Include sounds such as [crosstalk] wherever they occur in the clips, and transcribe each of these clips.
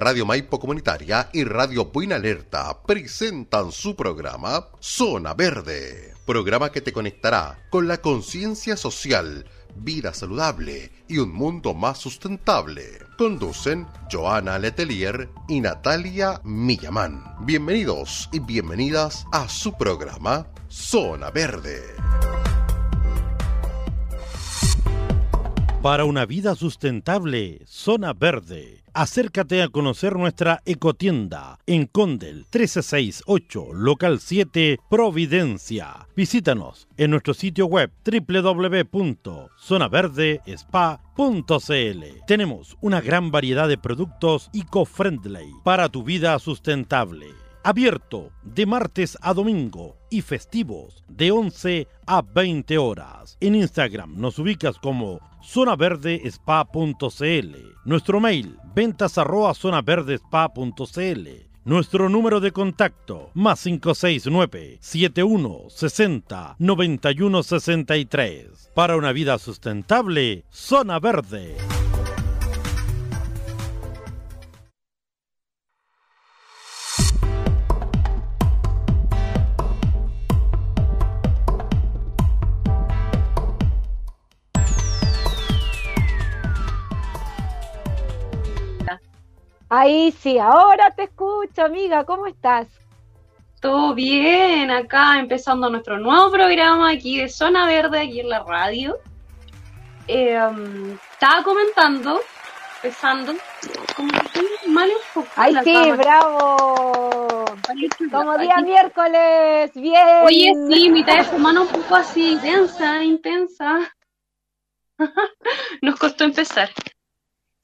Radio Maipo Comunitaria y Radio Buena Alerta presentan su programa Zona Verde, programa que te conectará con la conciencia social, vida saludable y un mundo más sustentable. Conducen Joana Letelier y Natalia Millamán. Bienvenidos y bienvenidas a su programa Zona Verde. Para una vida sustentable, Zona Verde. Acércate a conocer nuestra ecotienda en Condel 1368, local 7, Providencia. Visítanos en nuestro sitio web www.zonaverdespa.cl. Tenemos una gran variedad de productos eco-friendly para tu vida sustentable. Abierto de martes a domingo y festivos de 11 a 20 horas. En Instagram nos ubicas como zonaverdespa.cl. Nuestro mail ventas arroba zonaverdespa.cl. Nuestro número de contacto más 569 7160 9163. Para una vida sustentable, Zona Verde. Ahí sí, ahora te escucho, amiga, ¿cómo estás? Todo bien, acá empezando nuestro nuevo programa aquí de Zona Verde, aquí en la radio. Eh, estaba comentando, empezando, como que estoy mal enfocada. ¡Ay, sí, bravo! Como día miércoles, bien. Oye, sí, mitad de semana un poco así, intensa, intensa. [laughs] Nos costó empezar.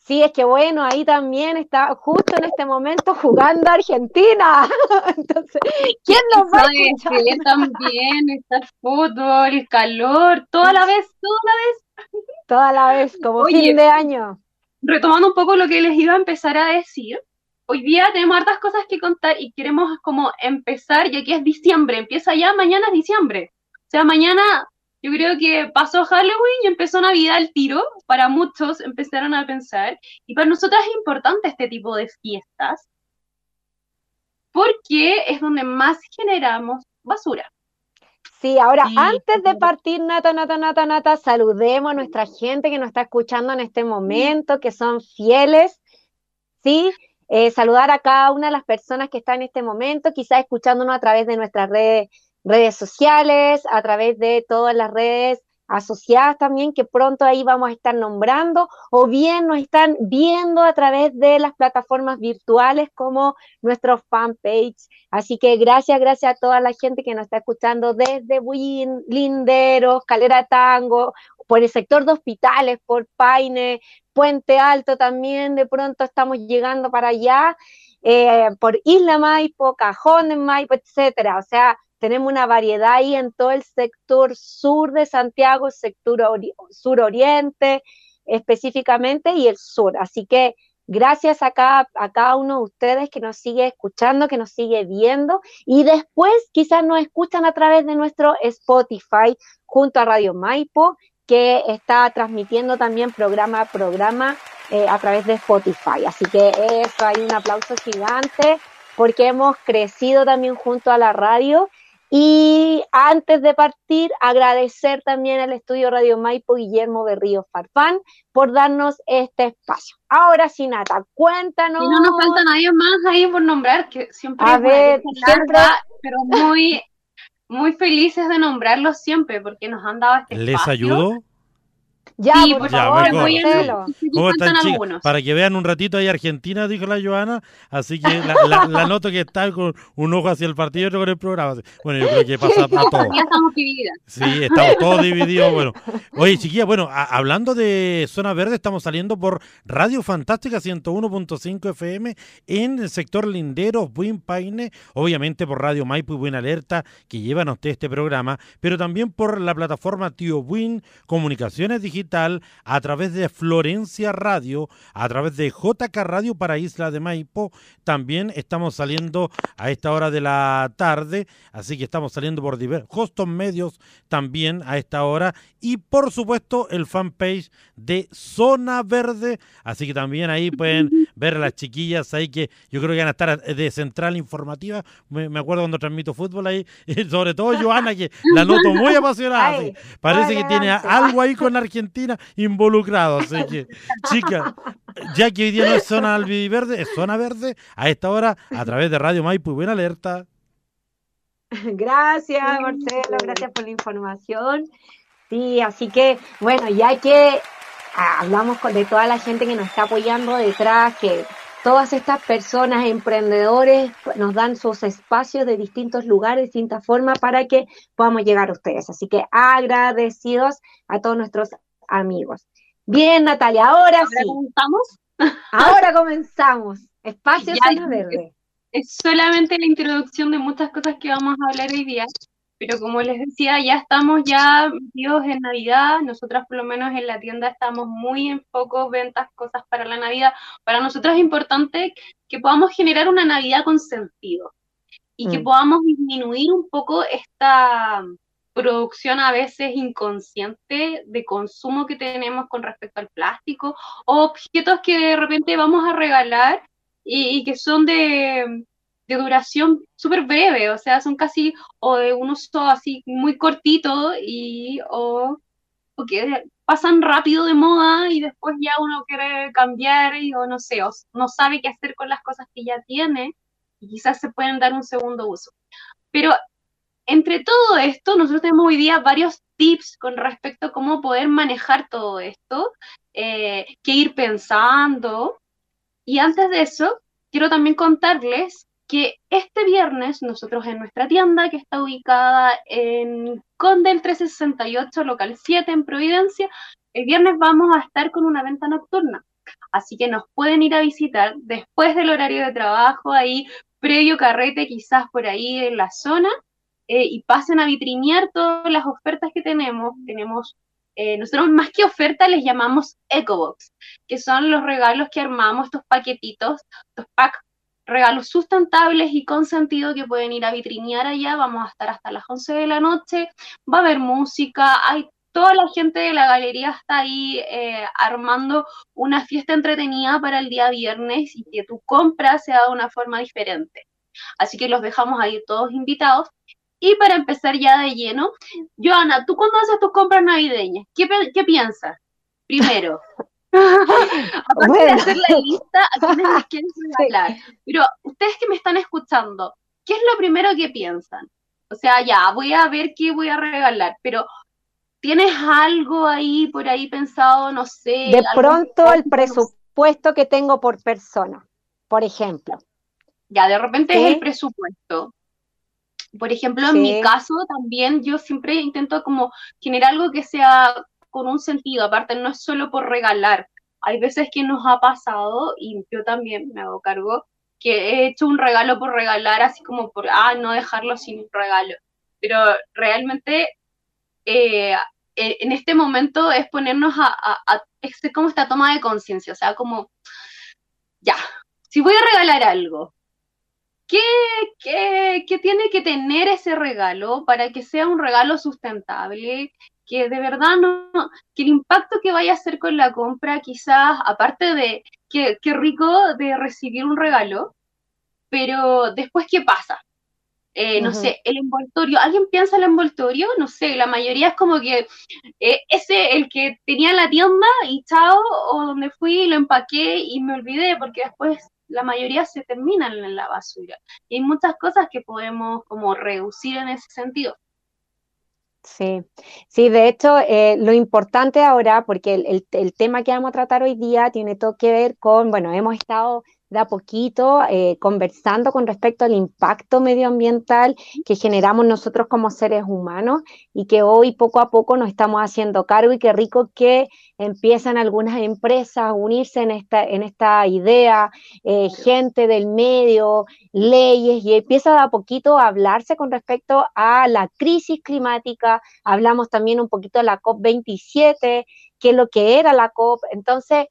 Sí, es que bueno, ahí también está justo en este momento jugando Argentina. [laughs] Entonces, ¿quién nos va a escuchar? Sí, también está el fútbol, el calor, toda la vez, toda la vez. Toda la vez, como Oye, fin de año. Retomando un poco lo que les iba a empezar a decir, hoy día tenemos hartas cosas que contar y queremos como empezar, ya que es diciembre, empieza ya, mañana es diciembre. O sea, mañana yo creo que pasó Halloween y empezó Navidad al tiro. Para muchos empezaron a pensar. Y para nosotras es importante este tipo de fiestas porque es donde más generamos basura. Sí, ahora sí. antes de partir, Nata, Nata, Nata, Nata, saludemos a nuestra gente que nos está escuchando en este momento, que son fieles, ¿sí? Eh, saludar a cada una de las personas que están en este momento, quizás escuchándonos a través de nuestras redes redes sociales, a través de todas las redes asociadas también, que pronto ahí vamos a estar nombrando, o bien nos están viendo a través de las plataformas virtuales como nuestro fanpage. Así que gracias, gracias a toda la gente que nos está escuchando desde Buin, Linderos, Calera Tango, por el sector de hospitales, por Paine, Puente Alto también, de pronto estamos llegando para allá, eh, por Isla Maipo, Cajón de Maipo, etcétera. O sea, tenemos una variedad ahí en todo el sector sur de Santiago, sector ori suroriente específicamente y el sur. Así que gracias a cada, a cada uno de ustedes que nos sigue escuchando, que nos sigue viendo y después quizás nos escuchan a través de nuestro Spotify junto a Radio Maipo que está transmitiendo también programa a programa eh, a través de Spotify. Así que eso, hay un aplauso gigante porque hemos crecido también junto a la radio y antes de partir, agradecer también al estudio Radio Maipo Guillermo Berrío Farfán por darnos este espacio. Ahora sí, Nata, cuéntanos. Y no nos falta nadie más ahí por nombrar, que siempre a es ver, siempre... larga, pero muy, muy felices de nombrarlos siempre, porque nos han dado este ¿Les espacio. ayudo? Ya, Sí, por favor, mejor, muy Marcelo. Sí, ¿Cómo faltan están, chicas? algunos. Para que vean un ratito ahí Argentina, dijo la Joana. Así que la, la- la [laughs] noto que está con un ojo hacia el partido y otro con el programa. Bueno, yo creo que pasa a [laughs] todos. Ya estamos divididas. Sí, estamos todos divididos. Bueno, oye, chiquilla, bueno, a- hablando de Zona Verde, estamos saliendo por Radio Fantástica 101.5 FM en el sector Linderos, Buin Paine, obviamente por Radio Maipo y Buena Alerta, que llevan a usted este programa, pero también por la plataforma Tío Buin Comunicaciones Digitales digital a través de Florencia Radio, a través de JK Radio para Isla de Maipo. También estamos saliendo a esta hora de la tarde, así que estamos saliendo por diversos medios también a esta hora. Y por supuesto el fanpage de Zona Verde, así que también ahí pueden [laughs] ver a las chiquillas ahí que yo creo que van a estar de central informativa. Me, acuerdo cuando transmito fútbol ahí, [laughs] sobre todo Joana, que la noto muy [laughs] apasionada. Parece que tiene algo ahí con Argentina involucrado. Así que, chicas, ya que hoy día no es zona verde es zona verde, a esta hora, a través de Radio Maipo y Buena Alerta. Gracias, Marcelo, gracias por la información. Sí, así que, bueno, ya que ah, hablamos de toda la gente que nos está apoyando detrás, que todas estas personas, emprendedores, nos dan sus espacios de distintos lugares, distintas formas para que podamos llegar a ustedes. Así que agradecidos a todos nuestros amigos. Bien, Natalia, ahora, ¿Ahora sí. comenzamos? Ahora [laughs] comenzamos. Espacio Zona Verde. Es solamente la introducción de muchas cosas que vamos a hablar hoy día. Pero como les decía, ya estamos ya metidos en Navidad. Nosotras por lo menos en la tienda estamos muy en foco, ventas, cosas para la Navidad. Para nosotros es importante que podamos generar una Navidad con sentido y que mm. podamos disminuir un poco esta producción a veces inconsciente de consumo que tenemos con respecto al plástico o objetos que de repente vamos a regalar y que son de, duración súper breve, o sea, son casi o de un uso así muy cortito y o, que pasan rápido de moda y después ya uno quiere cambiar y, o no sé, o no sabe qué hacer con las cosas que ya tiene y quizás se pueden dar un segundo uso. Pero entre todo esto, nosotros tenemos hoy día varios tips con respecto a cómo poder manejar todo esto, eh, qué ir pensando. Y antes de eso, quiero también contarles que este viernes nosotros en nuestra tienda, que está ubicada en Condel 1368, local 7 en Providencia, el viernes vamos a estar con una venta nocturna. Así que nos pueden ir a visitar después del horario de trabajo, ahí previo carrete, quizás por ahí en la zona, eh, y pasen a vitrinear todas las ofertas que tenemos. Tenemos, eh, nosotros más que ofertas les llamamos EcoBox, que son los regalos que armamos, estos paquetitos, estos packs regalos sustentables y con sentido que pueden ir a vitrinear allá. Vamos a estar hasta las 11 de la noche. Va a haber música, hay toda la gente de la galería está ahí eh, armando una fiesta entretenida para el día viernes y que tu compra sea de una forma diferente. Así que los dejamos ahí todos invitados. Y para empezar ya de lleno, Joana, ¿tú cuando haces tus compras navideñas, qué, qué piensas? Primero, [laughs] Aparte de hacer la lista a [laughs] quieren regalar. Pero ustedes que me están escuchando, ¿qué es lo primero que piensan? O sea, ya, voy a ver qué voy a regalar, pero ¿tienes algo ahí por ahí pensado, no sé? De pronto el presupuesto que tengo por persona, por ejemplo. Ya, de repente es el presupuesto. Por ejemplo, en mi caso también yo siempre intento como generar algo que sea con un sentido, aparte no es solo por regalar. Hay veces que nos ha pasado, y yo también me hago cargo, que he hecho un regalo por regalar, así como por, ah, no dejarlo sin un regalo. Pero realmente eh, en este momento es ponernos a, a, como esta toma de conciencia, o sea, como, ya, si voy a regalar algo, ¿qué, qué, qué tiene que tener ese regalo para que sea un regalo sustentable, que de verdad no, que el impacto que vaya a hacer con la compra, quizás, aparte de que, rico de recibir un regalo, pero después, ¿qué pasa? Eh, no sé, el envoltorio, ¿alguien piensa en el envoltorio? No sé, la mayoría es como que eh, ese, el que tenía en la tienda y chao, o donde fui, lo empaqué y me olvidé, porque después la mayoría se terminan en la basura. Y hay muchas cosas que podemos como reducir en ese sentido. Sí, sí, de hecho, eh, lo importante ahora, porque el, el, tema que vamos a tratar hoy día tiene todo que ver con, bueno, hemos estado de a poquito eh, conversando con respecto al impacto medioambiental que generamos nosotros como seres humanos y que hoy poco a poco nos estamos haciendo cargo y qué rico que empiezan algunas empresas a unirse en esta, en esta idea, eh, gente del medio, leyes, y empieza de a poquito a hablarse con respecto a la crisis climática, hablamos también un poquito de la COP27, qué es lo que era la COP. Entonces,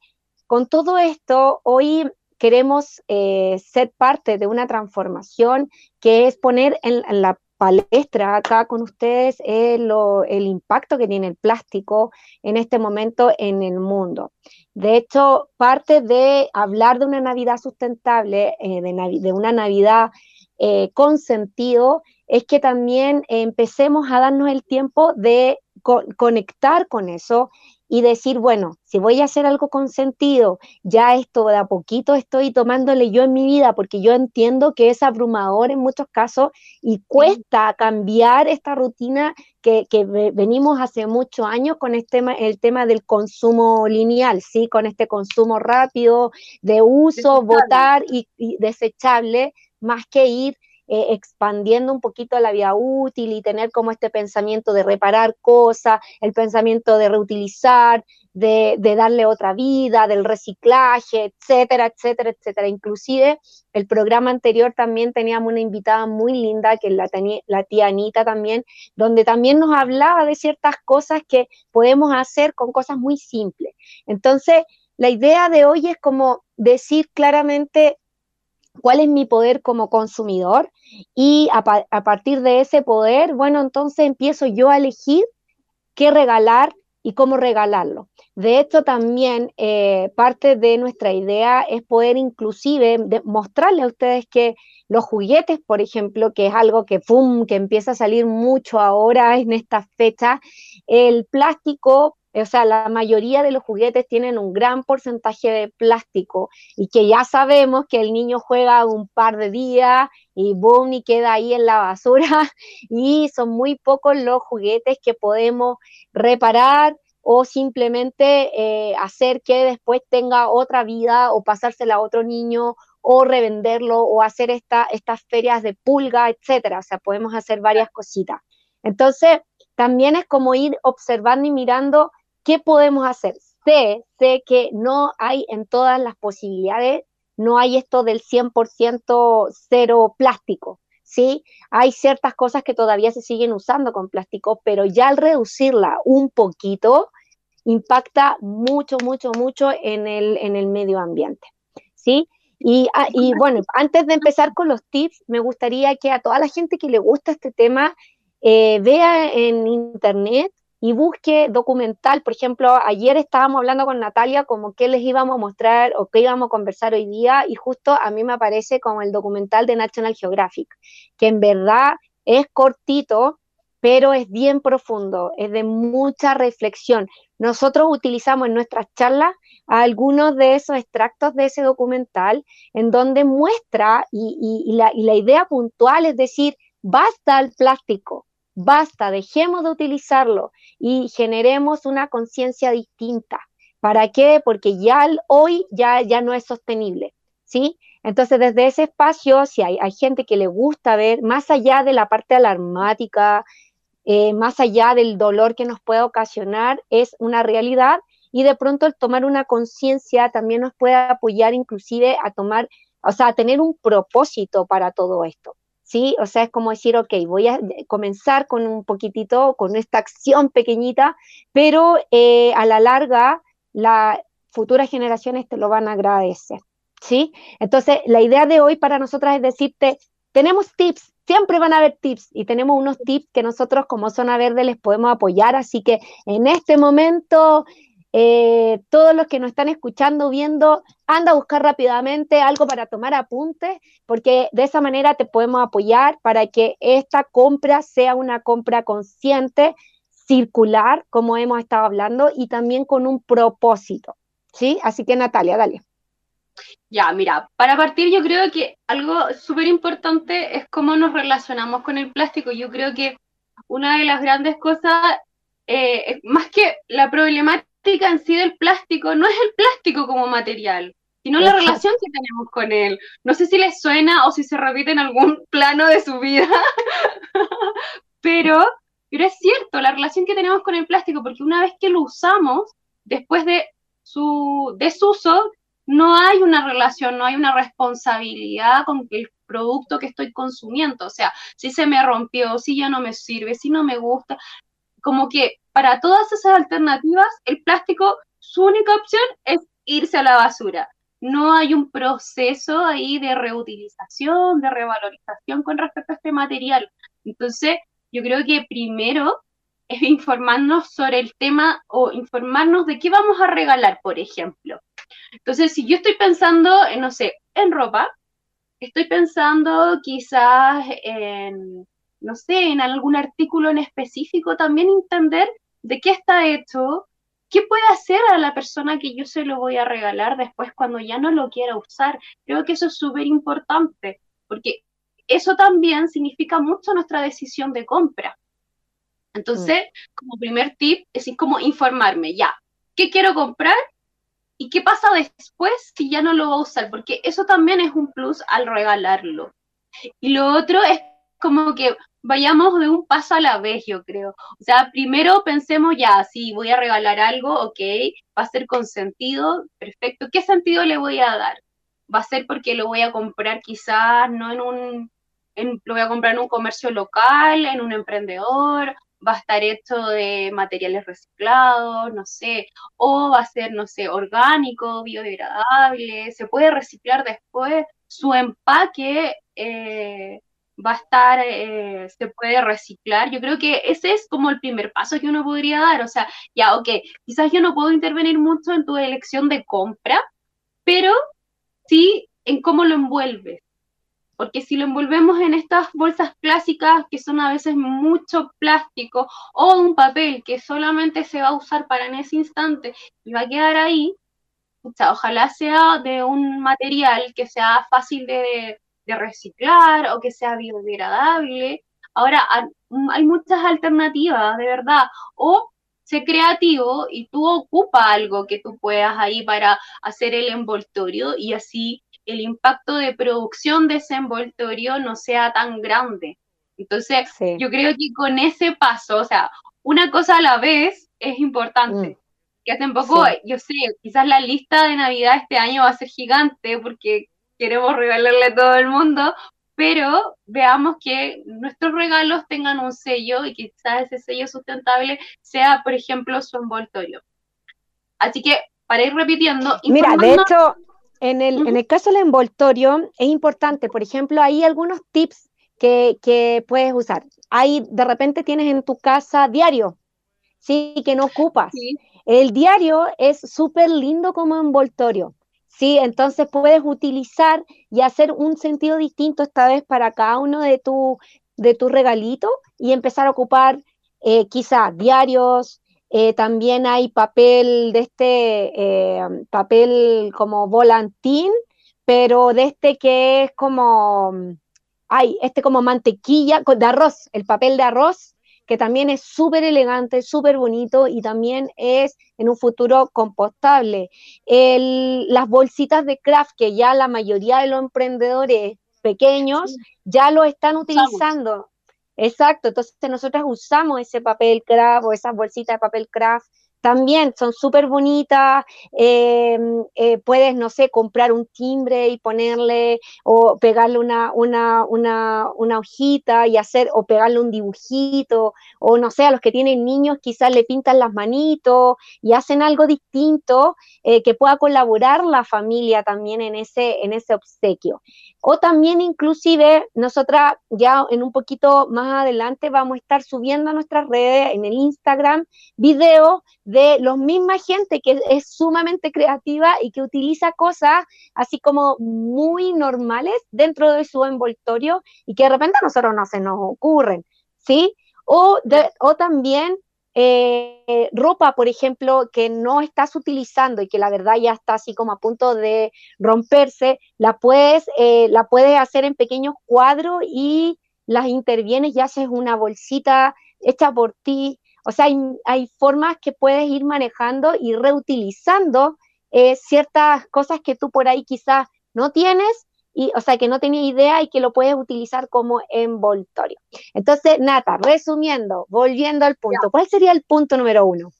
con todo esto, hoy queremos eh, ser parte de una transformación que es poner en, la palestra acá con ustedes el, el, impacto que tiene el plástico en este momento en el mundo. De hecho, parte de hablar de una Navidad sustentable, eh, de, una Navidad eh, con sentido, es que también empecemos a darnos el tiempo de conectar con eso y decir, bueno, si voy a hacer algo con sentido, ya esto de a poquito estoy tomándole yo en mi vida, porque yo entiendo que es abrumador en muchos casos y cuesta cambiar esta rutina que, venimos hace muchos años con este, el tema del consumo lineal, ¿sí? Con este consumo rápido, de uso, votar y desechable, más que ir eh, expandiendo un poquito la vida útil y tener como este pensamiento de reparar cosas, el pensamiento de reutilizar, de, darle otra vida, del reciclaje, etcétera, etcétera, etcétera. Inclusive el programa anterior también teníamos una invitada muy linda, que es la, la tía Anita también, donde también nos hablaba de ciertas cosas que podemos hacer con cosas muy simples. Entonces, la idea de hoy es como decir claramente cuál es mi poder como consumidor y a, partir de ese poder, bueno, entonces empiezo yo a elegir qué regalar y cómo regalarlo. De hecho, también eh, parte de nuestra idea es poder inclusive mostrarle a ustedes que los juguetes, por ejemplo, que es algo que, que empieza a salir mucho ahora en esta fecha, el plástico o sea, la mayoría de los juguetes tienen un gran porcentaje de plástico y que ya sabemos que el niño juega un par de días y boom, y queda ahí en la basura [laughs] y son muy pocos los juguetes que podemos reparar o simplemente eh, hacer que después tenga otra vida o pasársela a otro niño o revenderlo o hacer esta, estas ferias de pulga, etcétera. O sea, podemos hacer varias cositas. Entonces, también es como ir observando y mirando ¿Qué podemos hacer? Sé, sé que no hay en todas las posibilidades, no hay esto del 100% cero plástico, ¿sí? Hay ciertas cosas que todavía se siguen usando con plástico, pero ya al reducirla un poquito, impacta mucho, mucho, mucho en el, en el medio ambiente, ¿sí? Y, ah, y, bueno, antes de empezar con los tips, me gustaría que a toda la gente que le gusta este tema eh, vea en internet y busque documental. Por ejemplo, ayer estábamos hablando con Natalia como qué les íbamos a mostrar o qué íbamos a conversar hoy día y justo a mí me aparece como el documental de National Geographic, que en verdad es cortito, pero es bien profundo, es de mucha reflexión. Nosotros utilizamos en nuestras charlas algunos de esos extractos de ese documental en donde muestra y, la, y la idea puntual es decir, basta el plástico, basta, dejemos de utilizarlo y generemos una conciencia distinta. ¿Para qué? Porque ya hoy ya, ya no es sostenible, ¿sí? Entonces, desde ese espacio, si hay, gente que le gusta ver, más allá de la parte alarmática, eh, más allá del dolor que nos puede ocasionar, es una realidad y de pronto el tomar una conciencia también nos puede apoyar inclusive a tomar, o sea, a tener un propósito para todo esto. ¿Sí? O sea, es como decir, ok, voy a comenzar con un poquitito, con esta acción pequeñita, pero eh, a la larga las futuras generaciones te lo van a agradecer, ¿sí? Entonces, la idea de hoy para nosotras es decirte, tenemos tips, siempre van a haber tips y tenemos unos tips que nosotros como Zona Verde les podemos apoyar, así que en este momento eh, todos los que nos están escuchando, viendo, anda a buscar rápidamente algo para tomar apuntes, porque de esa manera te podemos apoyar para que esta compra sea una compra consciente, circular, como hemos estado hablando, y también con un propósito. ¿Sí? Así que Natalia, dale. Ya, mira, para partir yo creo que algo súper importante es cómo nos relacionamos con el plástico. Yo creo que una de las grandes cosas, eh, más que la problemática, en sí del plástico no es el plástico como material, sino la relación que tenemos con él. No sé si les suena o si se repite en algún [laughs] plano de su vida, [laughs] pero, pero es cierto, la relación que tenemos con el plástico, porque una vez que lo usamos, después de su desuso, no hay una relación, no hay una responsabilidad con el producto que estoy consumiendo. O sea, si se me rompió, si ya no me sirve, si no me gusta, como que para todas esas alternativas, el plástico, su única opción es irse a la basura. No hay un proceso ahí de reutilización, de revalorización con respecto a este material. Entonces, yo creo que primero es informarnos sobre el tema o informarnos de qué vamos a regalar, por ejemplo. Entonces, si yo estoy pensando, en, no sé, en ropa, estoy pensando quizás en, no sé, en algún artículo en específico, también entender de qué está hecho, qué puede hacer a la persona que yo se lo voy a regalar después cuando ya no lo quiera usar. Creo que eso es súper importante, porque eso también significa mucho nuestra decisión de compra. Entonces, mm. como primer tip, es como informarme, ya, ¿qué quiero comprar? ¿Y qué pasa después si ya no lo voy a usar? Porque eso también es un plus al regalarlo. Y lo otro es como que vayamos de un paso a la vez, yo creo. O sea, primero pensemos ya, si voy a regalar algo, ok, va a ser con sentido, perfecto. ¿Qué sentido le voy a dar? Va a ser porque lo voy a comprar quizás no en un, lo voy a comprar en un comercio local, en un emprendedor, va a estar hecho de materiales reciclados, no sé, o va a ser, no sé, orgánico, biodegradable, se puede reciclar después, su empaque eh, va a estar, eh, se puede reciclar. Yo creo que ese es como el primer paso que uno podría dar, o sea, ya, ok, quizás yo no puedo intervenir mucho en tu elección de compra, pero sí en cómo lo envuelves porque si lo envolvemos en estas bolsas clásicas que son a veces mucho plástico o un papel que solamente se va a usar para en ese instante y va a quedar ahí, ojalá sea de un material que sea fácil de, reciclar o que sea biodegradable. Ahora, hay muchas alternativas, de verdad. O sé creativo y tú ocupa algo que tú puedas ahí para hacer el envoltorio y así el impacto de producción de ese envoltorio no sea tan grande. Entonces, yo creo que con ese paso, o sea, una cosa a la vez es importante. Mm. Que hace un poco, yo sé, quizás la lista de Navidad este año va a ser gigante porque queremos regalarle a todo el mundo, pero veamos que nuestros regalos tengan un sello y quizás ese sello sustentable sea, por ejemplo, su envoltorio. Así que, para ir repitiendo... Mira, de hecho, en el, en el caso del envoltorio es importante, por ejemplo, hay algunos tips que, que, puedes usar. Hay, de repente tienes en tu casa diario, sí, que no ocupas. El diario es súper lindo como envoltorio, sí, entonces puedes utilizar y hacer un sentido distinto esta vez para cada uno de tu, de tu regalito y empezar a ocupar eh, quizá diarios, eh, también hay papel de este, eh, papel como volantín, pero de este que es como, hay este como mantequilla de arroz, el papel de arroz, que también es súper elegante, súper bonito y también es en un futuro compostable. las bolsitas de craft que ya la mayoría de los emprendedores pequeños ya lo están utilizando. Exacto, entonces nosotros usamos ese papel craft o esas bolsitas de papel craft también son súper bonitas, em, eh, puedes, no sé, comprar un timbre y ponerle o pegarle una, una, una, una, hojita y hacer, o pegarle un dibujito, o no sé, a los que tienen niños quizás le pintan las manitos y hacen algo distinto eh, que pueda colaborar la familia también en ese, en ese obsequio. O también inclusive nosotras ya en un poquito más adelante vamos a estar subiendo a nuestras redes, en el Instagram, videos de los misma gente que es sumamente creativa y que utiliza cosas así como muy normales dentro de su envoltorio y que de repente a nosotros no se nos ocurren, ¿sí? O, o también eh, ropa, por ejemplo, que no estás utilizando y que la verdad ya está así como a punto de romperse, la puedes, eh, la puedes hacer en pequeños cuadros y las intervienes y haces una bolsita hecha por ti. O sea, hay, formas que puedes ir manejando y reutilizando eh, ciertas cosas que tú por ahí quizás no tienes y, o sea, que no tenía idea y que lo puedes utilizar como envoltorio. Entonces, Nata, resumiendo, volviendo al punto, ¿cuál sería el punto número uno?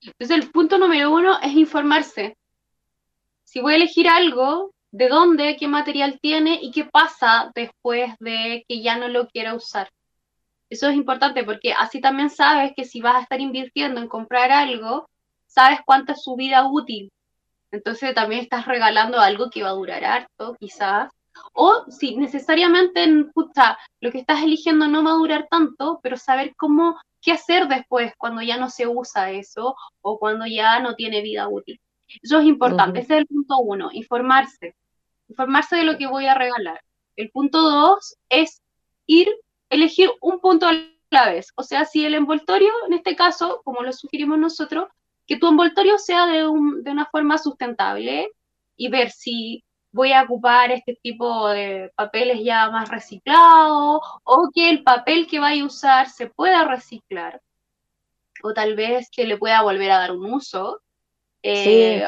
Entonces, el punto número uno es informarse. Si voy a elegir algo, de dónde, qué material tiene y qué pasa después de que ya no lo quiera usar. Eso es importante porque así también sabes que si vas a estar invirtiendo en comprar algo, sabes cuánto es su vida útil. Entonces también estás regalando algo que va a durar harto, quizás. O si necesariamente, pucha, lo que estás eligiendo no va a durar tanto, pero saber cómo, qué hacer después cuando ya no se usa eso o cuando ya no tiene vida útil. Eso es importante. Ese es el punto uno, informarse. Informarse de lo que voy a regalar. El punto dos es ir elegir un punto a la vez. O sea, si el envoltorio, en este caso, como lo sugerimos nosotros, que tu envoltorio sea de, una forma sustentable y ver si voy a ocupar este tipo de papeles ya más reciclados o que el papel que vaya a usar se pueda reciclar o tal vez que le pueda volver a dar un uso eh,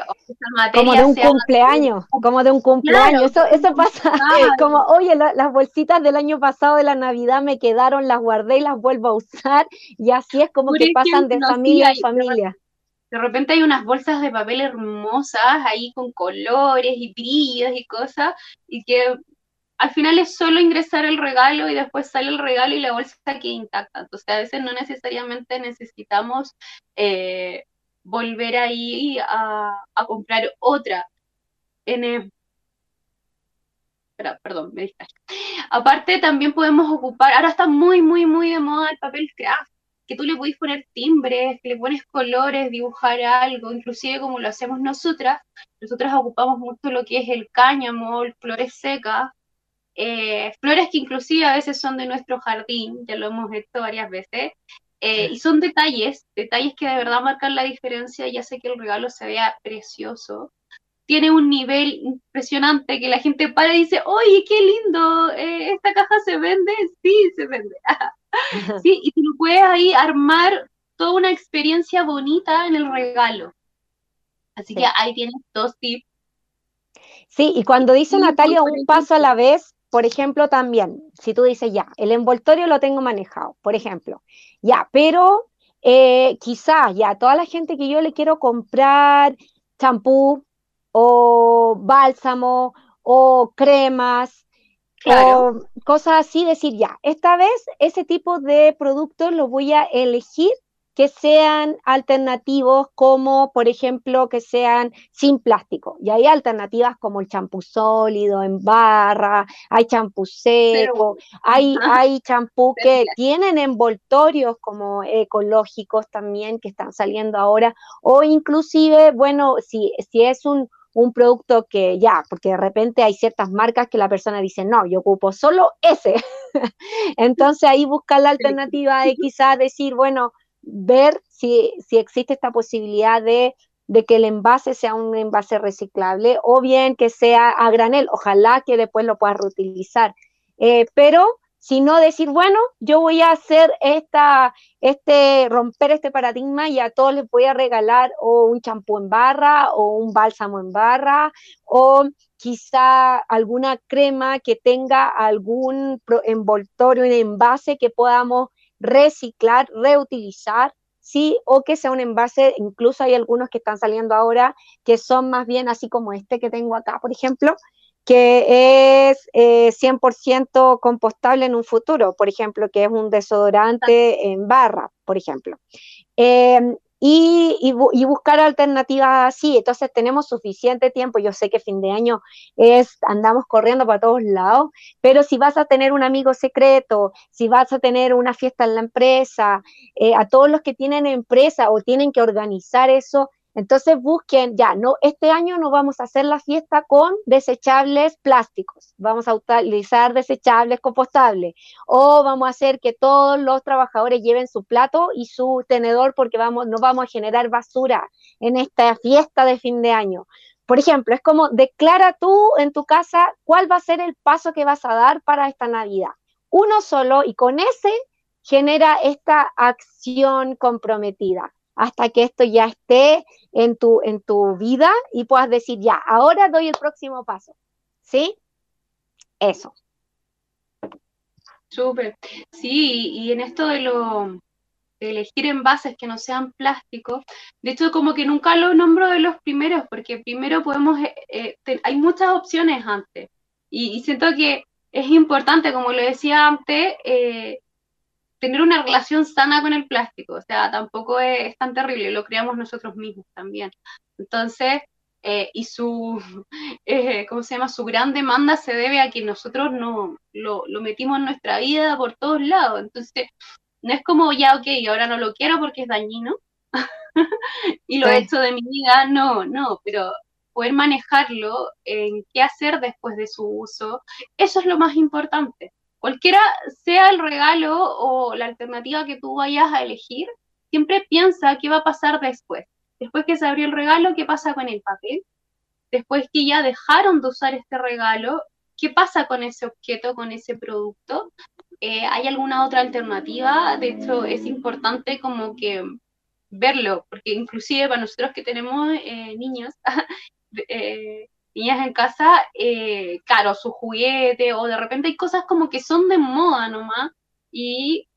como de un cumpleaños, como de un cumpleaños. eso, eso pasa [laughs] como, oye, las bolsitas del año pasado de la Navidad me quedaron, las guardé y las vuelvo a usar. Y así es como que pasan de familia a familia. De repente hay unas bolsas de papel hermosas ahí con colores y brillos y cosas, y que al final es solo ingresar el regalo y después sale el regalo y la bolsa queda intacta. Entonces a veces no necesariamente necesitamos eh, volver ahí a, comprar otra. En, perdón, me distraje. Aparte, también podemos ocupar, ahora está muy, muy, muy de moda el papel craft, que tú le puedes poner timbres, que le pones colores, dibujar algo, inclusive como lo hacemos nosotras. Nosotras ocupamos mucho lo que es el cáñamo, flores secas, eh, flores que inclusive a veces son de nuestro jardín, ya lo hemos visto varias veces, eh, y son detalles, detalles que de verdad marcan la diferencia y hace que el regalo se vea precioso. Tiene un nivel impresionante que la gente para y dice, oye, qué lindo, eh, esta caja se vende, sí, se vende. [laughs] sí, y tú puedes ahí armar toda una experiencia bonita en el regalo. Así que ahí tienes dos tips. Sí, y cuando dice Natalia un paso a la vez, por ejemplo, también, si tú dices, ya, el envoltorio lo tengo manejado, por ejemplo, ya, pero eh, quizás ya toda la gente que yo le quiero comprar champú o bálsamo o cremas o cosas así, decir, ya, esta vez ese tipo de productos lo voy a elegir que sean alternativos como, por ejemplo, que sean sin plástico. Y hay alternativas como el champú sólido en barra, hay champú seco, [laughs] hay, hay champú que tienen envoltorios como ecológicos también que están saliendo ahora, o inclusive, bueno, si, si es un, un producto que ya, porque de repente hay ciertas marcas que la persona dice, no, yo ocupo solo ese. [laughs] Entonces ahí buscar la alternativa de [laughs] quizás decir, bueno, ver si, si existe esta posibilidad de, de, que el envase sea un envase reciclable o bien que sea a granel. Ojalá que después lo puedas reutilizar. Eh, pero si no decir, bueno, yo voy a hacer esta, este, romper este paradigma y a todos les voy a regalar o un champú en barra o un bálsamo en barra o quizá alguna crema que tenga algún envoltorio en envase que podamos reciclar, reutilizar, sí, o que sea un envase, incluso hay algunos que están saliendo ahora que son más bien así como este que tengo acá, por ejemplo, que es 100% eh, compostable en un futuro, por ejemplo, que es un desodorante en barra, por ejemplo. Em, y, buscar alternativas así. Entonces tenemos suficiente tiempo. Yo sé que fin de año es, andamos corriendo para todos lados, pero si vas a tener un amigo secreto, si vas a tener una fiesta en la empresa, eh, a todos los que tienen empresa o tienen que organizar eso, entonces busquen, ya, no, este año no vamos a hacer la fiesta con desechables plásticos, vamos a utilizar desechables compostables, o vamos a hacer que todos los trabajadores lleven su plato y su tenedor porque vamos, no vamos a generar basura en esta fiesta de fin de año. Por ejemplo, es como declara tú en tu casa cuál va a ser el paso que vas a dar para esta Navidad. Uno solo y con ese genera esta acción comprometida hasta que esto ya esté en tu, en tu vida y puedas decir, ya, ahora doy el próximo paso. ¿Sí? Eso. Súper. Sí, y en esto de lo elegir envases que no sean plásticos, de hecho como que nunca lo nombro de los primeros, porque primero podemos, eh, eh, hay muchas opciones antes, y, siento que es importante, como lo decía antes, eh, tener una relación sana con el plástico, o sea, tampoco es, tan terrible, lo creamos nosotros mismos también. Entonces, eh, y su, [laughs] eh, ¿cómo se llama? Su gran demanda se debe a que nosotros no lo, lo, metimos en nuestra vida por todos lados. Entonces, no es como ya, ok, ahora no lo quiero porque es dañino [laughs] y lo he hecho de mi vida, no, no, pero poder manejarlo, en qué hacer después de su uso, eso es lo más importante. Cualquiera sea el regalo o la alternativa que tú vayas a elegir, siempre piensa qué va a pasar después. Después que se abrió el regalo, ¿qué pasa con el papel? Después que ya dejaron de usar este regalo, ¿qué pasa con ese objeto, con ese producto? Eh, ¿Hay alguna otra alternativa? De hecho, es importante como que verlo, porque inclusive para nosotros que tenemos eh, niños, [laughs] eh, niñas en casa, eh, claro, su juguete o de repente hay cosas como que son de moda nomás y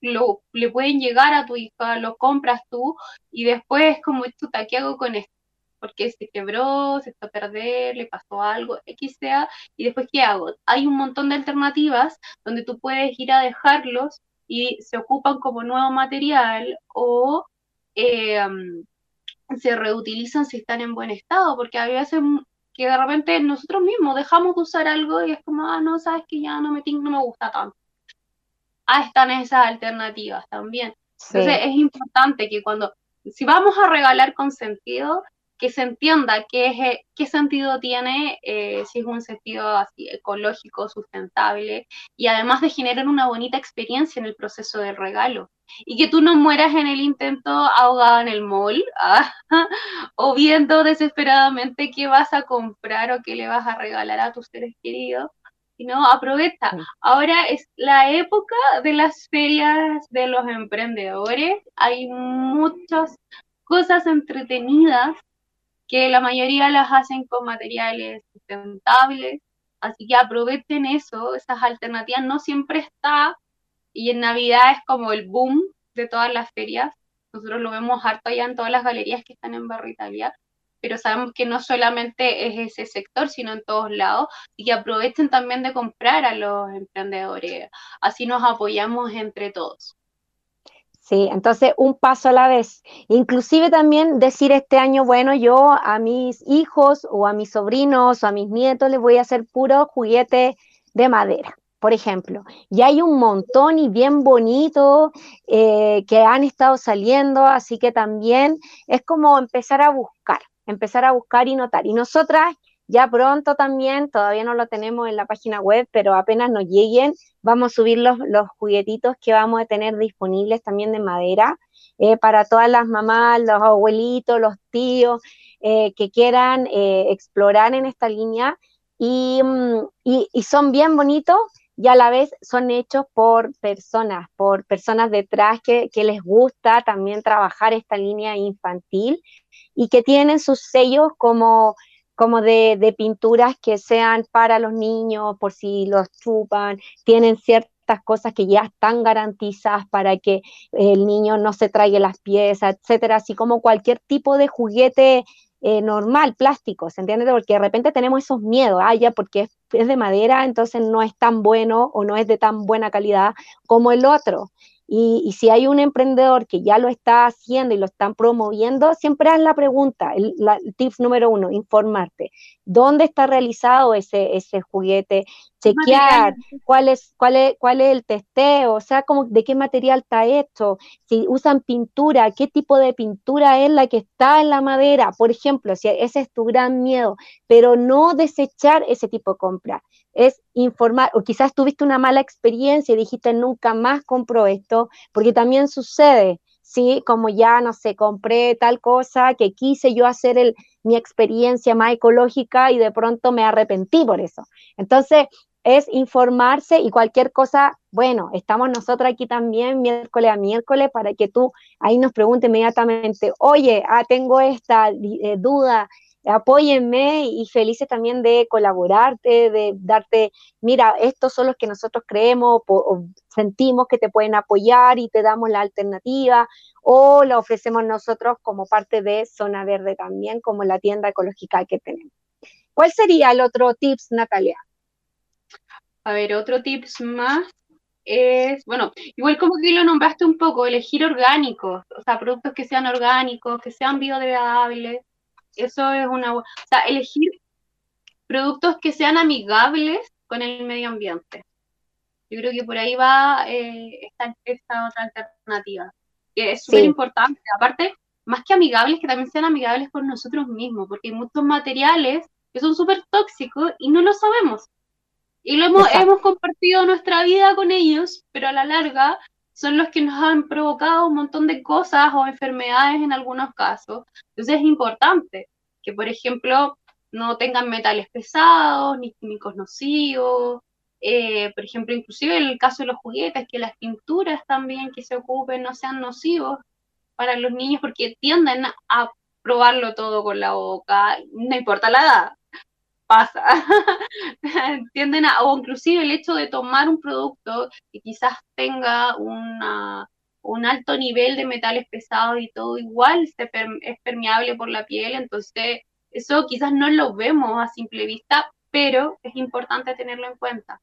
lo, le pueden llegar a tu hija, lo compras tú y después como, puta, ¿qué hago con esto? Porque se quebró, se está a perder, le pasó algo, X sea, y después ¿qué hago? Hay un montón de alternativas donde tú puedes ir a dejarlos y se ocupan como nuevo material o eh, se reutilizan si están en buen estado, porque a veces que de repente nosotros mismos dejamos de usar algo y es como, ah, no, sabes que ya no me, no me gusta tanto. Ah, están esas alternativas también. Entonces es importante que cuando, si vamos a regalar con sentido, que se entienda qué, qué sentido tiene, eh, si es un sentido así ecológico, sustentable, y además de generar una bonita experiencia en el proceso del regalo. Y que tú no mueras en el intento ahogada en el mall, [laughs] ah, o viendo desesperadamente qué vas a comprar o qué le vas a regalar a tus seres queridos, sino aprovecha. Ahora es la época de las ferias de los emprendedores, hay muchas cosas entretenidas que la mayoría las hacen con materiales sustentables, así que aprovechen eso, esas alternativas. No siempre está, y en Navidad es como el boom de todas las ferias, nosotros lo vemos harto allá en todas las galerías que están en Barro Italia, pero sabemos que no solamente es ese sector, sino en todos lados, y que aprovechen también de comprar a los emprendedores, así nos apoyamos entre todos. Sí, entonces un paso a la vez. Inclusive también decir este año, bueno, yo a mis hijos o a mis sobrinos o a mis nietos les voy a hacer puro juguete de madera, por ejemplo. Y hay un montón y bien bonito eh, que han estado saliendo, así que también es como empezar a buscar, empezar a buscar y notar. Y nosotras ya pronto también, todavía no lo tenemos en la página web, pero apenas nos lleguen, vamos a subir los, juguetitos que vamos a tener disponibles también de madera eh, para todas las mamás, los abuelitos, los tíos eh, que quieran eh, explorar en esta línea. Mm, y, son bien bonitos y a la vez son hechos por personas, por personas detrás que les gusta también trabajar esta línea infantil y que tienen sus sellos como como de, pinturas que sean para los niños, por si los chupan, tienen ciertas cosas que ya están garantizadas para que el niño no se traiga las piezas, etcétera, así como cualquier tipo de juguete eh, normal, plástico, ¿se entiende? Porque de repente tenemos esos miedos, ah, ya porque es, de madera, entonces no es tan bueno o no es de tan buena calidad como el otro. Y, si hay un emprendedor que ya lo está haciendo y lo están promoviendo, siempre haz la pregunta, el, tip número uno, informarte. ¿Dónde está realizado ese, ese juguete? Chequear cuál es, cuál, es, cuál es el testeo, o sea, como, de qué material está hecho, si usan pintura, qué tipo de pintura es la que está en la madera, por ejemplo, si ese es tu gran miedo, pero no desechar ese tipo de compra es informar, o quizás tuviste una mala experiencia y dijiste nunca más compro esto, porque también sucede, ¿sí? Como ya, no sé, compré tal cosa que quise yo hacer el, mi experiencia más ecológica y de pronto me arrepentí por eso. Entonces, es informarse y cualquier cosa, bueno, estamos nosotros aquí también miércoles a miércoles para que tú ahí nos preguntes inmediatamente, oye, ah, tengo esta eh, duda, apóyenme y felices también de colaborarte, de darte, mira, estos son los que nosotros creemos o, sentimos que te pueden apoyar y te damos la alternativa o la ofrecemos nosotros como parte de Zona Verde también, como la tienda ecológica que tenemos. ¿Cuál sería el otro tips, Natalia? A ver, otro tips más es, bueno, igual como que lo nombraste un poco, elegir orgánicos, o sea, productos que sean orgánicos, que sean biodegradables, eso es una, o sea, elegir productos que sean amigables con el medio ambiente. Yo creo que por ahí va eh, esta, esta, otra alternativa, que es súper importante. Aparte, más que amigables, que también sean amigables con nosotros mismos, porque hay muchos materiales que son súper tóxicos y no lo sabemos. Y lo hemos, hemos compartido nuestra vida con ellos, pero a la larga son los que nos han provocado un montón de cosas o enfermedades en algunos casos. Entonces es importante que, por ejemplo, no tengan metales pesados, ni químicos nocivos. Eh, por ejemplo, inclusive en el caso de los juguetes, que las pinturas también que se ocupen no sean nocivos para los niños porque tienden a probarlo todo con la boca, no importa la edad, pasa. [laughs] tienden a, o inclusive el hecho de tomar un producto que quizás tenga una, un alto nivel de metales pesados y todo igual se es permeable por la piel, entonces eso quizás no lo vemos a simple vista, pero es importante tenerlo en cuenta.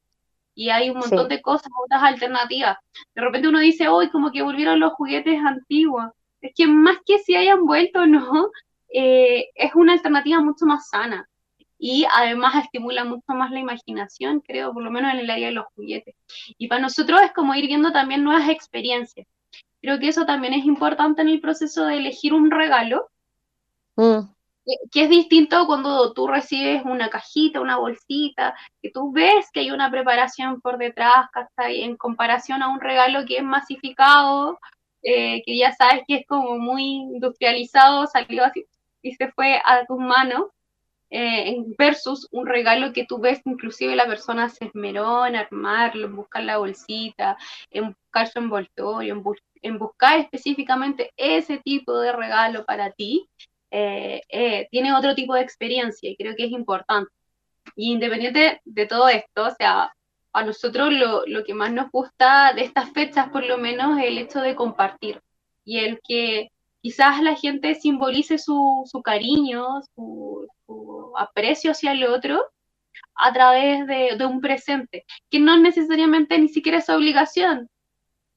Y hay un montón de cosas, otras alternativas. De repente uno dice, hoy como que volvieron los juguetes antiguos es que más que si hayan vuelto o no, eh, es una alternativa mucho más sana y además estimula mucho más la imaginación, creo, por lo menos en el área de los juguetes. Y para nosotros es como ir viendo también nuevas experiencias. Creo que eso también es importante en el proceso de elegir un regalo, mm. que, es distinto cuando tú recibes una cajita, una bolsita, que tú ves que hay una preparación por detrás, en comparación a un regalo que es masificado eh, que ya sabes que es como muy industrializado, salió así y se fue a tus manos, eh, versus un regalo que tú ves, inclusive la persona se esmeró en armarlo, en buscar la bolsita, en buscar su envoltorio, en, buscar específicamente ese tipo de regalo para ti, eh, tiene otro tipo de experiencia y creo que es importante. Y independiente de todo esto, o sea, a nosotros lo, lo, que más nos gusta de estas fechas, por lo menos, es el hecho de compartir y el que quizás la gente simbolice su, su cariño, su, aprecio hacia el otro a través de, de, un presente, que no necesariamente ni siquiera es obligación,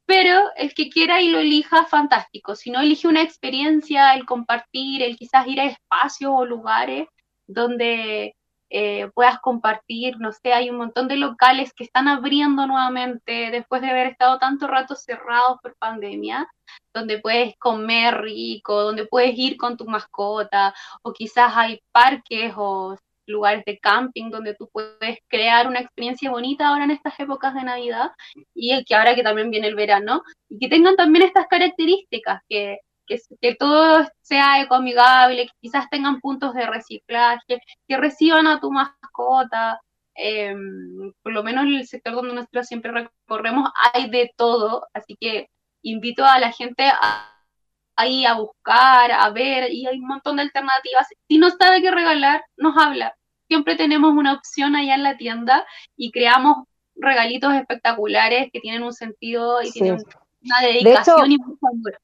pero el que quiera y lo elija, fantástico. Si no elige una experiencia, el compartir, el quizás ir a espacios o lugares donde eh, puedas compartir, no sé, hay un montón de locales que están abriendo nuevamente después de haber estado tanto rato cerrados por pandemia, donde puedes comer rico, donde puedes ir con tu mascota, o quizás hay parques o lugares de camping donde tú puedes crear una experiencia bonita ahora en estas épocas de Navidad y que ahora que también viene el verano y que tengan también estas características que que, todo sea ecoamigable, que quizás tengan puntos de reciclaje, que reciban a tu mascota. Em, por lo menos en el sector donde nosotros siempre recorremos hay de todo, así que invito a la gente a, a buscar, a ver, y hay un montón de alternativas. Si no sabe qué regalar, nos habla. Siempre tenemos una opción allá en la tienda y creamos regalitos espectaculares que tienen un sentido y tienen una dedicación y mucho amor.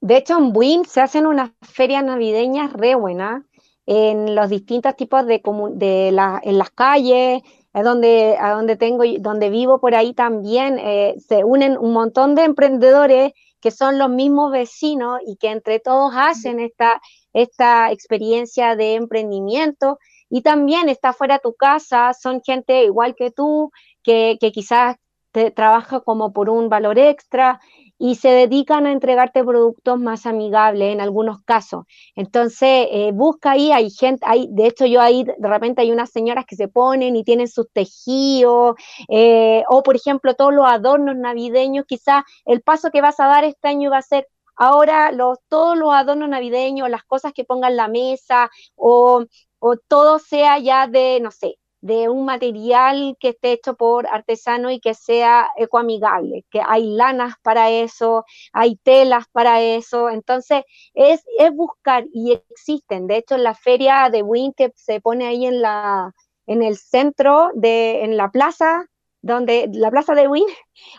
De hecho, en Buin se hacen unas ferias navideñas re buenas en los distintos tipos de, de en las calles, es donde, a donde tengo, donde vivo por ahí también, eh, se unen un montón de emprendedores que son los mismos vecinos y que entre todos hacen esta, esta experiencia de emprendimiento. Y también está fuera de tu casa, son gente igual que tú, que, que quizás te trabaja como por un valor extra y se dedican a entregarte productos más amigables en algunos casos. Entonces, eh, busca ahí, hay gente, hay, de hecho yo ahí de repente hay unas señoras que se ponen y tienen sus tejidos, eh, o por ejemplo todos los adornos navideños, quizás el paso que vas a dar este año va a ser ahora los, todos los adornos navideños, las cosas que pongan la mesa, o, o todo sea ya de, no sé, de un material que esté hecho por artesano y que sea ecoamigable, que hay lanas para eso, hay telas para eso, entonces es, es buscar y existen, de hecho en la feria de Win que se pone ahí en la en el centro de en la plaza donde la plaza de Win,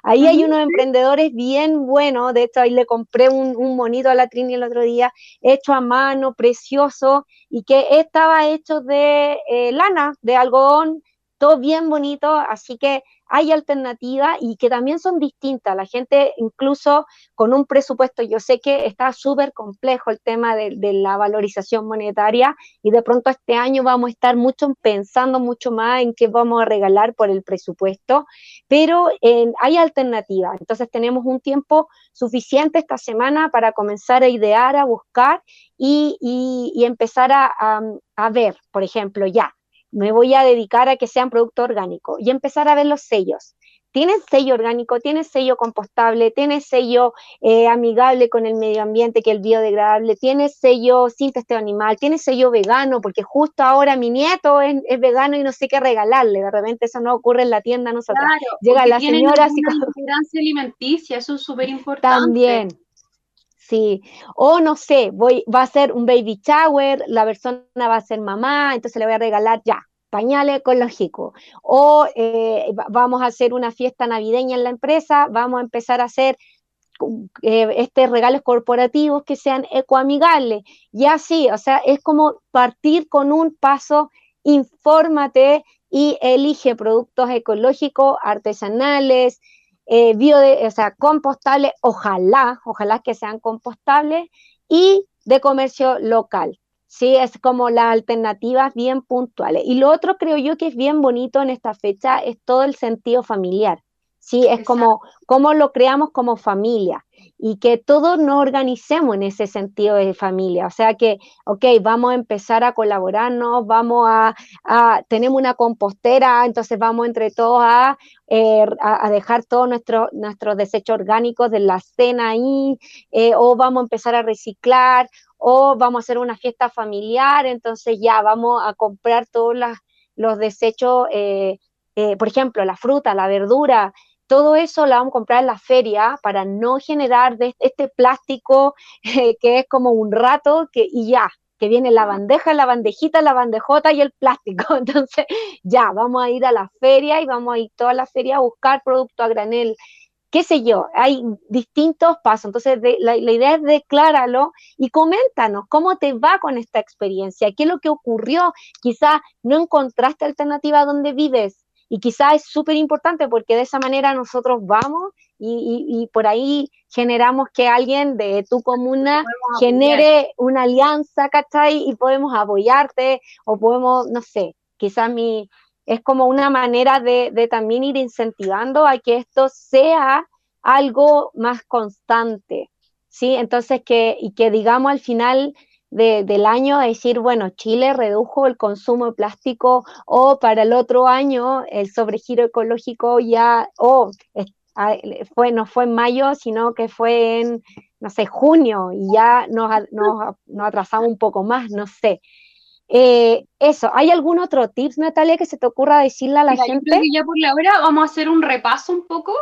ahí hay unos emprendedores bien buenos, de hecho ahí le compré un, un, monito a la Trini el otro día, hecho a mano, precioso, y que estaba hecho de eh, lana, de algodón, todo bien bonito, así que hay alternativas y que también son distintas. La gente incluso con un presupuesto, yo sé que está súper complejo el tema de, la valorización monetaria y de pronto este año vamos a estar mucho pensando mucho más en qué vamos a regalar por el presupuesto, pero hay alternativas. Entonces tenemos un tiempo suficiente esta semana para comenzar a idear, a buscar y, empezar a ver, por ejemplo, ya me voy a dedicar a que sean producto orgánico y empezar a ver los sellos. Tiene sello orgánico, tiene sello compostable, tiene sello eh, amigable con el medio ambiente, que es el biodegradable, tiene sello sin testeo animal, tiene sello vegano, porque justo ahora mi nieto es, vegano y no sé qué regalarle. De repente eso no ocurre en la tienda nosotros. Llega la señora así como... alimenticia, eso es súper importante. También, Sí, o no sé, voy, va a ser un baby shower, la persona va a ser mamá, entonces le voy a regalar ya, pañales ecológicos. O eh, vamos a hacer una fiesta navideña en la empresa, vamos a empezar a hacer eh, este regalos corporativos que sean ecoamigables. Y así, o sea, es como partir con un paso, infórmate y elige productos ecológicos, artesanales, eh, bio de, o sea, compostables, ojalá, ojalá que sean compostables y de comercio local. Sí, es como las alternativas bien puntuales. Y lo otro creo yo que es bien bonito en esta fecha es todo el sentido familiar. Sí, es como cómo lo creamos como familia y que todos nos organicemos en ese sentido de familia. O sea que, ok, vamos a empezar a colaborarnos, vamos a, tenemos una compostera, entonces vamos entre todos a, eh, a, dejar todos nuestros nuestros desechos orgánicos de la cena ahí, eh, o vamos a empezar a reciclar, o vamos a hacer una fiesta familiar, entonces ya vamos a comprar todos los desechos, eh, por ejemplo, la fruta, la verdura, todo eso lo vamos a comprar en la feria para no generar este plástico eh, que es como un rato y ya, que viene la bandeja, la bandejita, la bandejota y el plástico. [laughs] Entonces, ya, vamos a ir a la feria y vamos a ir toda la feria a buscar producto a granel. Qué sé yo, hay distintos pasos. Entonces, la, la, idea es decláralo y coméntanos cómo te va con esta experiencia, qué es lo que ocurrió. Quizás no encontraste alternativa donde vives, y quizás es súper importante porque de esa manera nosotros vamos y, por ahí generamos que alguien de tu comuna genere una alianza, ¿cachai? Y podemos apoyarte o podemos, no sé, quizás mi, es como una manera de, de también ir incentivando a que esto sea algo más constante, ¿sí? Entonces que, y que digamos al final del año decir, bueno, Chile redujo el consumo de plástico o para el otro año el sobregiro ecológico ya, o fue, no fue en mayo, sino que fue en, no sé, junio y ya nos, nos, atrasamos un poco más, no sé. Eh, eso, ¿hay algún otro tips, Natalia, que se te ocurra decirle a la gente? Yo ya por la hora vamos a hacer un repaso un poco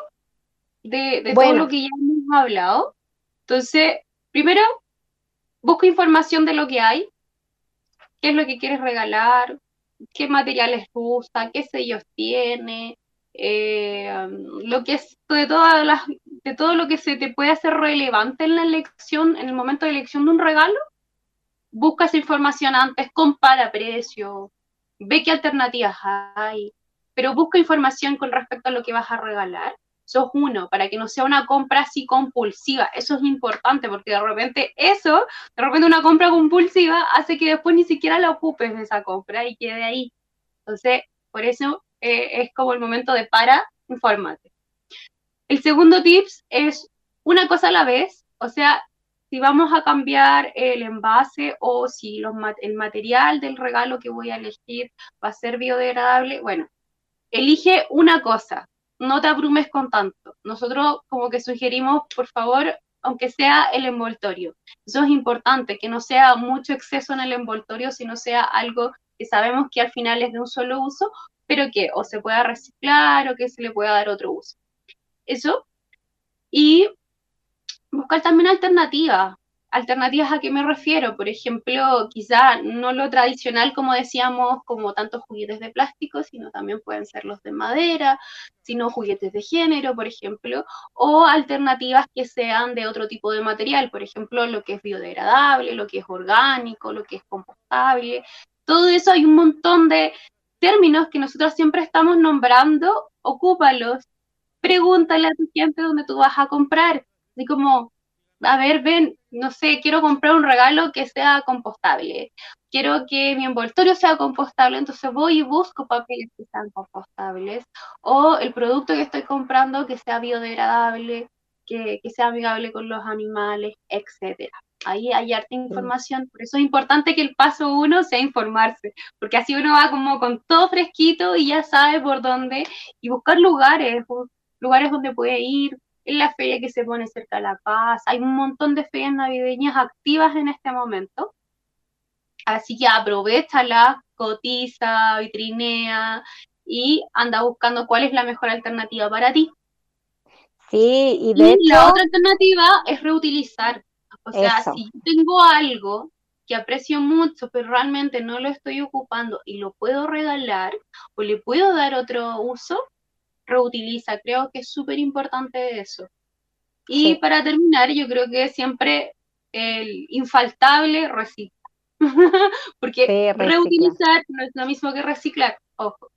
de, de todo lo que ya hemos hablado. Entonces, primero, busca información de lo que hay, qué es lo que quieres regalar, qué materiales usa, qué sellos tiene, eh, lo que es de todas las, de todo lo que se te puede hacer relevante en la elección, en el momento de elección de un regalo, busca esa información antes, compara precios, ve qué alternativas hay, pero busca información con respecto a lo que vas a regalar sos uno, para que no sea una compra así compulsiva. Eso es importante porque de repente eso, de repente una compra compulsiva hace que después ni siquiera la ocupes de esa compra y quede ahí. Entonces, por eso eh, es como el momento de para, infórmate. El segundo tips es una cosa a la vez, o sea, si vamos a cambiar el envase o si los, el material del regalo que voy a elegir va a ser biodegradable, bueno, elige una cosa, no te abrumes con tanto. Nosotros como que sugerimos, por favor, aunque sea el envoltorio. Eso es importante, que no sea mucho exceso en el envoltorio, sino sea algo que sabemos que al final es de un solo uso, pero que o se pueda reciclar o que se le pueda dar otro uso. Eso. Y buscar también alternativas. Alternativas a qué me refiero, por ejemplo, quizá no lo tradicional, como decíamos, como tantos juguetes de plástico, sino también pueden ser los de madera, sino juguetes de género, por ejemplo, o alternativas que sean de otro tipo de material, por ejemplo, lo que es biodegradable, lo que es orgánico, lo que es compostable. Todo eso hay un montón de, términos que nosotros siempre estamos nombrando, ocúpalos. Pregúntale a tu gente dónde tú vas a comprar. Así como, a ver, ven, no sé, quiero comprar un regalo que sea compostable. Quiero que mi envoltorio sea compostable, entonces voy y busco papeles que sean compostables. O el producto que estoy comprando que sea biodegradable, que, que sea amigable con los animales, etcétera. Ahí hay harta información, por eso es importante que el paso uno sea informarse, porque así uno va como con todo fresquito y ya sabe por dónde y buscar lugares, lugares donde puede ir, en la feria que se pone cerca de La Paz, hay un montón de ferias navideñas activas en este momento, así que aprovechala, cotiza, vitrinea y anda buscando cuál es la mejor alternativa para ti. Sí, y de la otra alternativa es reutilizar. O sea, si tengo algo que aprecio mucho, pero realmente no lo estoy ocupando y lo puedo regalar o le puedo dar otro uso, reutiliza. Creo que es súper importante eso. Y para terminar, yo creo que siempre el infaltable recicla. [laughs] Porque reutilizar no es lo mismo que reciclar, ojo.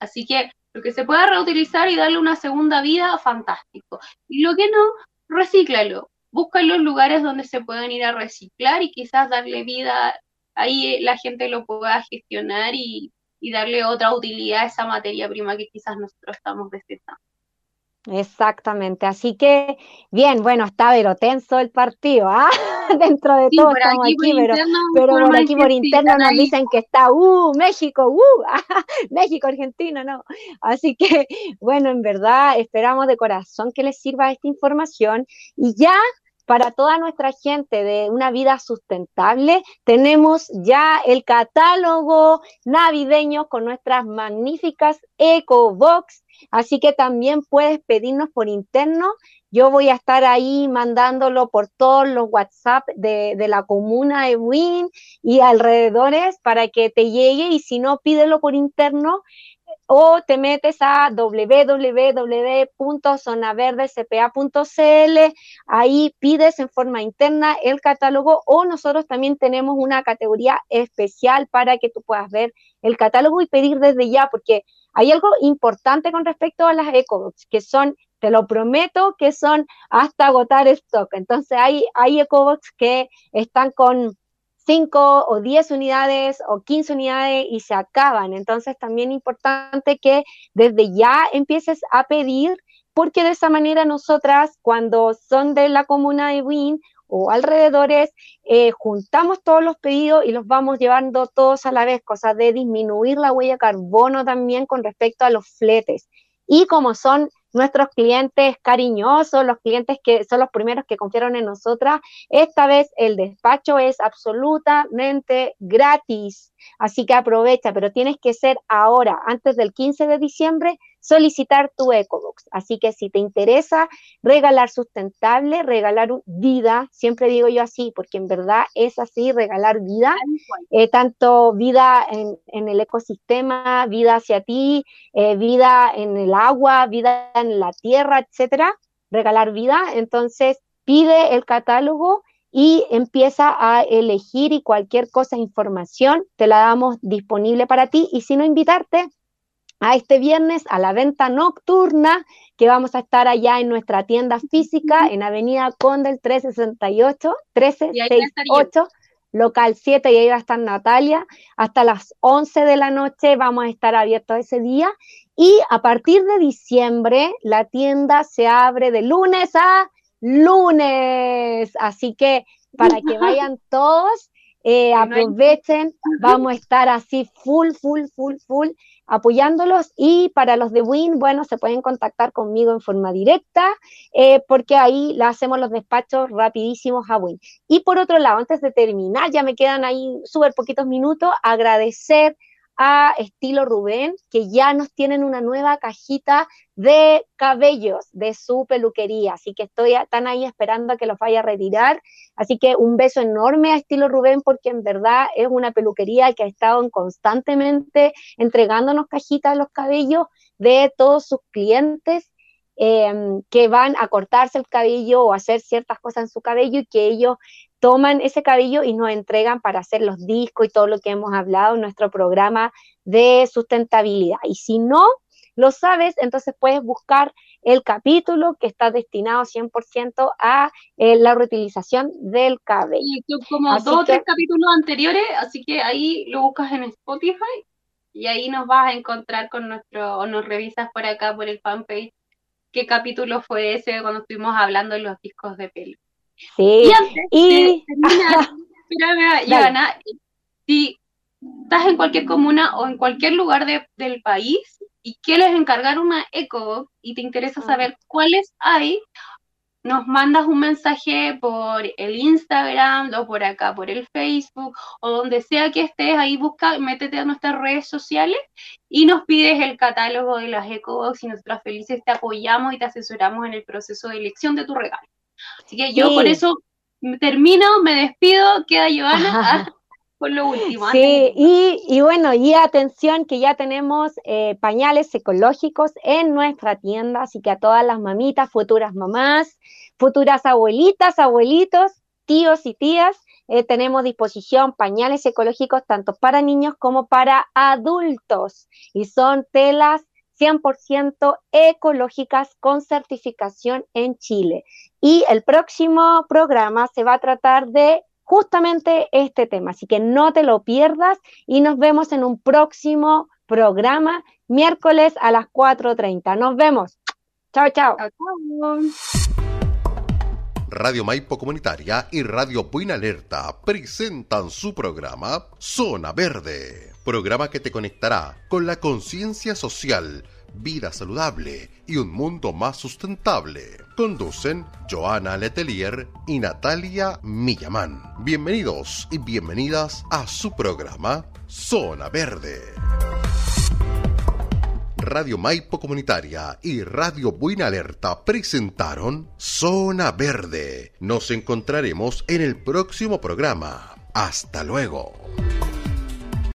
Así que lo que se pueda reutilizar y darle una segunda vida, fantástico. Y lo que no, recíclalo busca los lugares donde se pueden ir a reciclar y quizás darle vida, ahí la gente lo pueda gestionar y, darle otra utilidad a esa materia prima que quizás nosotros estamos desechando. Exactamente, así que bien, bueno, está pero tenso el partido, ¿ah? [laughs] Dentro de todo estamos aquí, pero, pero por aquí por interno nos dicen que está, uh, México, uh, [laughs] México, Argentina, no. Así que, [laughs] bueno, en verdad esperamos de corazón que les sirva esta información y ya para toda nuestra gente de una vida sustentable, tenemos ya el catálogo navideño con nuestras magníficas EcoBox, así que también puedes pedirnos por interno. Yo voy a estar ahí mandándolo por todos los WhatsApp de, la comuna de Win y alrededores para que te llegue. Y si no, pídelo por interno o te metes a www.zonaverdecpa.cl, ahí pides en forma interna el catálogo o nosotros también tenemos una categoría especial para que tú puedas ver el catálogo y pedir desde ya, porque hay algo importante con respecto a las EcoBox, que son, te lo prometo, que son hasta agotar stock. Entonces hay, hay EcoBox que están con 5 o 10 unidades o 15 unidades y se acaban. Entonces también es importante que desde ya empieces a pedir, porque de esa manera nosotras cuando son de la comuna de Win o alrededores, eh, juntamos todos los pedidos y los vamos llevando todos a la vez, cosa de disminuir la huella de carbono también con respecto a los fletes. Y como son nuestros clientes cariñosos, los clientes que son los primeros que confiaron en nosotras, esta vez el despacho es absolutamente gratis. Así que aprovecha, pero tienes que ser ahora, antes del 15 de diciembre, solicitar tu EcoBox. Así que si te interesa regalar sustentable, regalar vida, siempre digo yo así, porque en verdad es así, regalar vida, eh, tanto vida en, el ecosistema, vida hacia ti, eh, vida en el agua, vida en la tierra, etcétera, regalar vida. Entonces pide el catálogo y empieza a elegir y cualquier cosa, información, te la damos disponible para ti y si no invitarte a este viernes a la venta nocturna que vamos a estar allá en nuestra tienda física en Avenida Condel 368, 1368, local 7 y ahí va a estar Natalia. Hasta las 11 de la noche vamos a estar abiertos ese día. Y a partir de diciembre la tienda se abre de lunes a lunes. Así que para que vayan todos, eh, aprovechen, vamos a estar así full, full, full, full apoyándolos y para los de Win, bueno, se pueden contactar conmigo en forma directa eh, porque ahí le hacemos los despachos rapidísimos a Win. Y por otro lado, antes de terminar, ya me quedan ahí súper poquitos minutos, agradecer a Estilo Rubén, que ya nos tienen una nueva cajita de cabellos de su peluquería. Así que estoy tan ahí esperando a que los vaya a retirar. Así que un beso enorme a Estilo Rubén, porque en verdad es una peluquería que ha estado constantemente entregándonos cajitas de los cabellos de todos sus clientes. Em, que van a cortarse el cabello o hacer ciertas cosas en su cabello y que ellos toman ese cabello y nos entregan para hacer los discos y todo lo que hemos hablado en nuestro programa de sustentabilidad. Y si no lo sabes, entonces puedes buscar el capítulo que está destinado 100% a eh, la reutilización del cabello. Y como dos o tres capítulos anteriores, así que ahí lo buscas en Spotify y ahí nos vas a encontrar con nuestro, o nos revisas por acá por el fanpage qué capítulo fue ese cuando estuvimos hablando de los discos de pelo. Sí. Y antes de Ivana, [laughs] si estás en cualquier comuna o en cualquier lugar del país y quieres encargar una eco y te interesa saber cuáles hay, nos mandas un mensaje por el Instagram o por acá, por el Facebook o donde sea que estés, ahí busca, métete a nuestras redes sociales y nos pides el catálogo de las EcoBox y nosotras felices te apoyamos y te asesoramos en el proceso de elección de tu regalo. Así que yo por eso termino, me despido, queda Joana. [laughs] por lo último. Sí, y, bueno, y atención que ya tenemos eh, pañales ecológicos en nuestra tienda, así que a todas las mamitas, futuras mamás, futuras abuelitas, abuelitos, tíos y tías, eh, tenemos disposición pañales ecológicos tanto para niños como para adultos y son telas 100% ecológicas con certificación en Chile. Y el próximo programa se va a tratar de justamente este tema, así que no te lo pierdas y nos vemos en un próximo programa miércoles a las 4.30. Nos vemos. Chao, chao. Radio Maipo Comunitaria y Radio Buena Alerta presentan su programa Zona Verde, programa que te conectará con la conciencia social vida saludable y un mundo más sustentable. Conducen Joana Letelier y Natalia Millamán. Bienvenidos y bienvenidas a su programa Zona Verde. Radio Maipo Comunitaria y Radio Buena Alerta presentaron Zona Verde. Nos encontraremos en el próximo programa. Hasta luego.